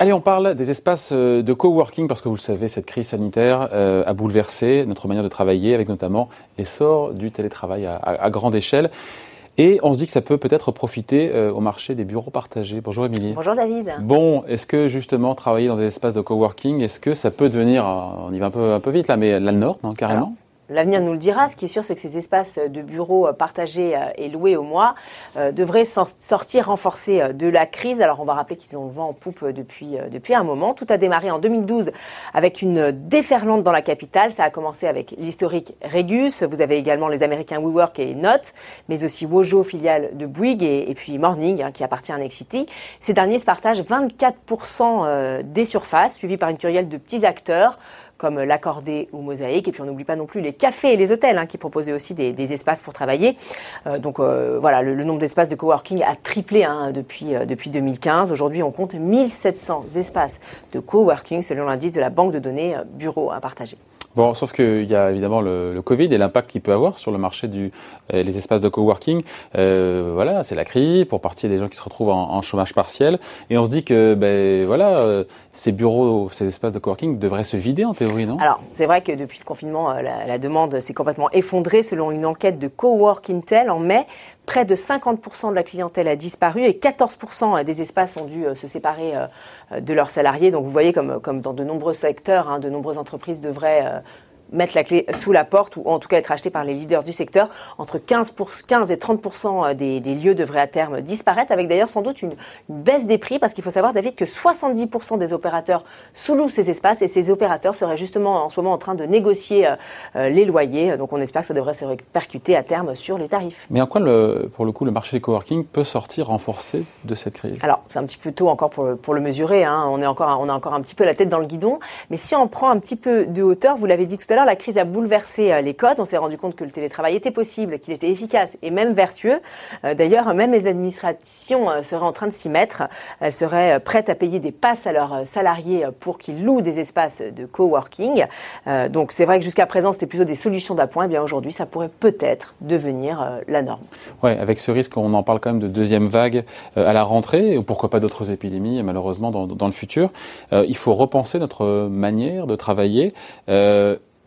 Allez, on parle des espaces euh, de coworking parce que vous le savez, cette crise sanitaire euh, a bouleversé notre manière de travailler avec notamment l'essor du télétravail à, grande échelle. Et on se dit que ça peut peut-être profiter euh, au marché des bureaux partagés. Bonjour Émilie. Bonjour David. Bon, est-ce que justement travailler dans des espaces de coworking, est-ce que ça peut devenir, on y va un peu, un peu vite là, mais la norme, carrément? L'avenir nous le dira. Ce qui est sûr, c'est que ces espaces de bureaux euh, partagés euh, et loués au mois euh, devraient sortir renforcés de la crise. Alors, on va rappeler qu'ils ont le vent en poupe depuis, depuis un moment. Tout a démarré en 2012 avec une déferlante dans la capitale. Ça a commencé avec l'historique Regus. Vous avez également les Américains WeWork et Note, mais aussi Wojo, filiale de Bouygues, et, puis Morning, hein, qui appartient à Nexity. Ces derniers se partagent 24% des surfaces, suivis par une curielle de petits acteurs comme l'accordé ou mosaïque. Et puis on n'oublie pas non plus les cafés et les hôtels hein, qui proposaient aussi des, espaces pour travailler. Euh, donc euh, voilà, le, nombre d'espaces de coworking a triplé hein, depuis, euh, depuis 2015. Aujourd'hui, on compte 1700 espaces de coworking selon l'indice de la banque de données bureau à partager. Bon, sauf qu'il y a évidemment le, le Covid et l'impact qu'il peut avoir sur le marché du euh, les espaces de coworking. Euh, voilà, c'est la crise pour partie des gens qui se retrouvent en, chômage partiel et on se dit que ben voilà, euh, ces bureaux, ces espaces de coworking devraient se vider en théorie, non? Alors, c'est vrai que depuis le confinement, euh, la, la demande s'est complètement effondrée selon une enquête de Cowork Intel en mai. Près de 50% de la clientèle a disparu et 14% des espaces ont dû se séparer de leurs salariés. Donc vous voyez comme, comme dans de nombreux secteurs, hein, de nombreuses entreprises devraient mettre la clé sous la porte ou en tout cas être acheté par les leaders du secteur. Entre 15, pour, 15 et 30 euh, des, des, lieux devraient à terme disparaître, avec d'ailleurs sans doute une, baisse des prix, parce qu'il faut savoir, David, que 70 des opérateurs sous-louent ces espaces et ces opérateurs seraient justement en ce moment en train de négocier euh, euh, les loyers. Donc on espère que ça devrait se répercuter à terme sur les tarifs. Mais en quoi, le, pour le coup, le marché des coworking peut sortir renforcé de cette crise? Alors c'est un petit peu tôt encore pour le, pour le mesurer. Hein. On, est encore, on a encore un petit peu la tête dans le guidon. Mais si on prend un petit peu de hauteur, vous l'avez dit tout à l'heure, la crise a bouleversé euh, les codes. On s'est rendu compte que le télétravail était possible, qu'il était efficace et même vertueux. Euh, d'ailleurs, même les administrations euh, seraient en train de s'y mettre. Elles seraient prêtes à payer des passes à leurs salariés pour qu'ils louent des espaces de coworking. Donc c'est vrai que jusqu'à présent, c'était plutôt des solutions d'appoint. Eh bien aujourd'hui, ça pourrait peut-être devenir la norme. Ouais, avec ce risque, on en parle quand même de deuxième vague à la rentrée, ou pourquoi pas d'autres épidémies, malheureusement, dans le futur. il faut repenser notre manière de travailler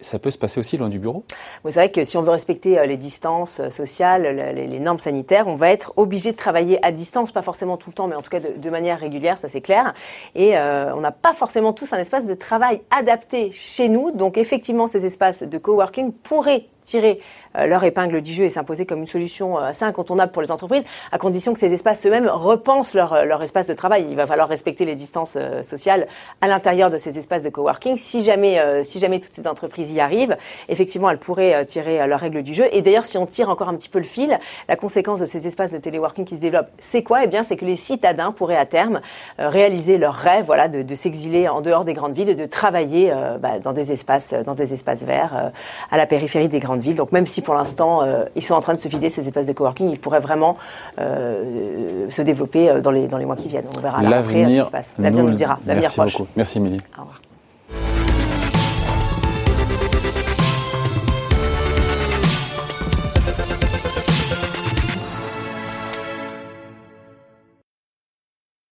ça peut se passer aussi loin du bureau? C'est vrai que si on veut respecter euh, les distances euh, sociales, les, normes sanitaires, on va être obligé de travailler à distance, pas forcément tout le temps, mais en tout cas de, manière régulière, ça c'est clair. Et euh, on n'a pas forcément tous un espace de travail adapté chez nous. Donc effectivement, ces espaces de coworking pourraient tirer euh, leur épingle du jeu et s'imposer comme une solution euh, assez incontournable pour les entreprises, à condition que ces espaces eux-mêmes repensent leur, euh, leur espace de travail. Il va falloir respecter les distances sociales à l'intérieur de ces espaces de coworking. Si jamais, si jamais toutes ces entreprises y arrivent, effectivement, elles pourraient tirer leurs règles du jeu. Et d'ailleurs, si on tire encore un petit peu le fil, la conséquence de ces espaces de téléworking qui se développent, c'est quoi? Eh bien, c'est que les citadins pourraient à terme réaliser leur rêve, voilà, de, de s'exiler en dehors des grandes villes et de travailler bah, dans des espaces, dans des espaces verts à la périphérie des grandes villes. Donc, même si pour l'instant, euh, ils sont en train de se vider ces espaces de coworking, ils pourraient vraiment euh, se développer euh, dans les, dans les mois qui viennent. On verra l'avenir ce qui se passe. L'avenir nous, le dira. Merci beaucoup. Merci Émilie. Au revoir.